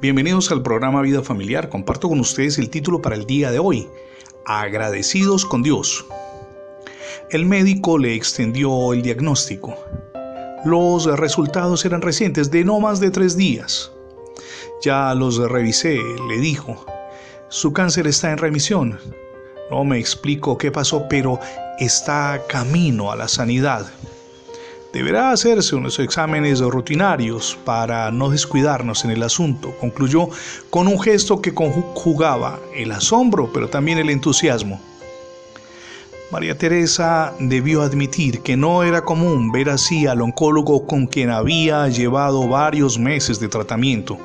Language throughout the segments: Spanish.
Bienvenidos al programa Vida Familiar. Comparto con ustedes el título para el día de hoy. Agradecidos con Dios. El médico le extendió el diagnóstico. Los resultados eran recientes, de no más de tres días. Ya los revisé, le dijo. Su cáncer está en remisión. No me explico qué pasó, pero está camino a la sanidad. Deberá hacerse unos exámenes rutinarios para no descuidarnos en el asunto, concluyó con un gesto que conjugaba el asombro, pero también el entusiasmo. María Teresa debió admitir que no era común ver así al oncólogo con quien había llevado varios meses de tratamiento.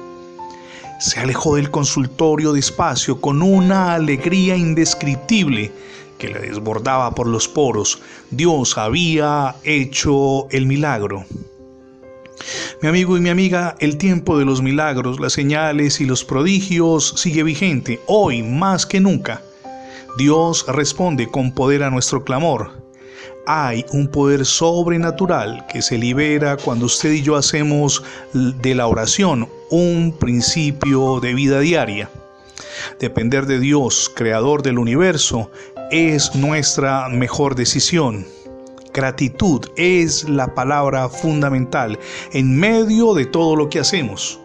Se alejó del consultorio despacio con una alegría indescriptible que le desbordaba por los poros. Dios había hecho el milagro. Mi amigo y mi amiga, el tiempo de los milagros, las señales y los prodigios sigue vigente, hoy más que nunca. Dios responde con poder a nuestro clamor. Hay un poder sobrenatural que se libera cuando usted y yo hacemos de la oración un principio de vida diaria. Depender de Dios, creador del universo, es nuestra mejor decisión. Gratitud es la palabra fundamental en medio de todo lo que hacemos.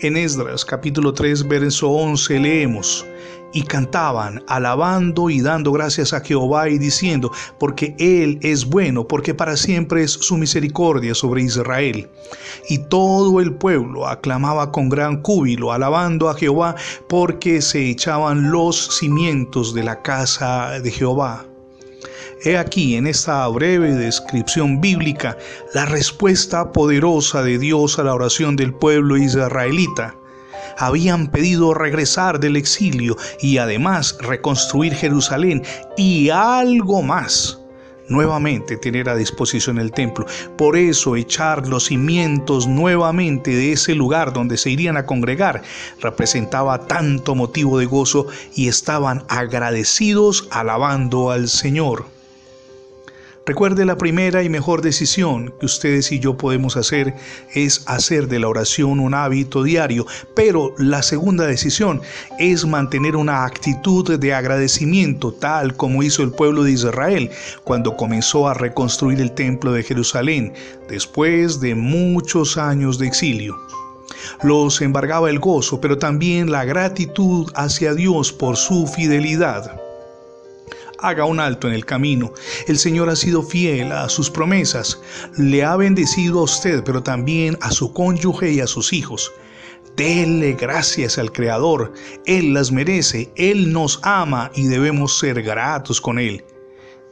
En Esdras capítulo 3 verso 11 leemos, y cantaban, alabando y dando gracias a Jehová y diciendo, porque Él es bueno, porque para siempre es su misericordia sobre Israel. Y todo el pueblo aclamaba con gran cúbilo, alabando a Jehová, porque se echaban los cimientos de la casa de Jehová. He aquí en esta breve descripción bíblica la respuesta poderosa de Dios a la oración del pueblo israelita habían pedido regresar del exilio y además reconstruir Jerusalén y algo más nuevamente tener a disposición el templo. Por eso echar los cimientos nuevamente de ese lugar donde se irían a congregar representaba tanto motivo de gozo y estaban agradecidos alabando al Señor. Recuerde la primera y mejor decisión que ustedes y yo podemos hacer es hacer de la oración un hábito diario, pero la segunda decisión es mantener una actitud de agradecimiento tal como hizo el pueblo de Israel cuando comenzó a reconstruir el templo de Jerusalén después de muchos años de exilio. Los embargaba el gozo, pero también la gratitud hacia Dios por su fidelidad haga un alto en el camino. El Señor ha sido fiel a sus promesas. Le ha bendecido a usted, pero también a su cónyuge y a sus hijos. Denle gracias al Creador. Él las merece, Él nos ama y debemos ser gratos con Él.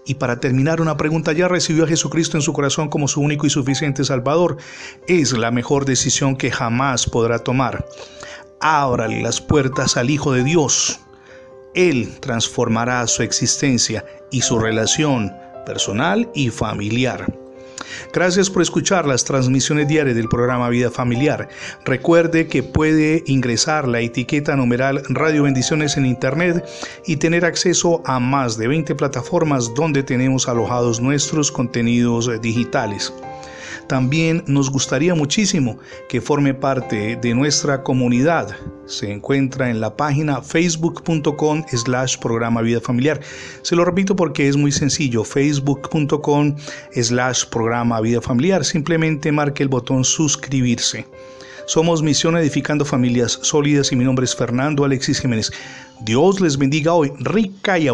Y para terminar, una pregunta, ¿ya recibió a Jesucristo en su corazón como su único y suficiente Salvador? Es la mejor decisión que jamás podrá tomar. Ábrale las puertas al Hijo de Dios él transformará su existencia y su relación personal y familiar. Gracias por escuchar las transmisiones diarias del programa Vida Familiar. Recuerde que puede ingresar la etiqueta numeral Radio Bendiciones en Internet y tener acceso a más de 20 plataformas donde tenemos alojados nuestros contenidos digitales. También nos gustaría muchísimo que forme parte de nuestra comunidad. Se encuentra en la página facebook.com slash programa vida familiar. Se lo repito porque es muy sencillo, facebook.com slash programa vida familiar. Simplemente marque el botón suscribirse. Somos Misión Edificando Familias Sólidas y mi nombre es Fernando Alexis Jiménez. Dios les bendiga hoy rica y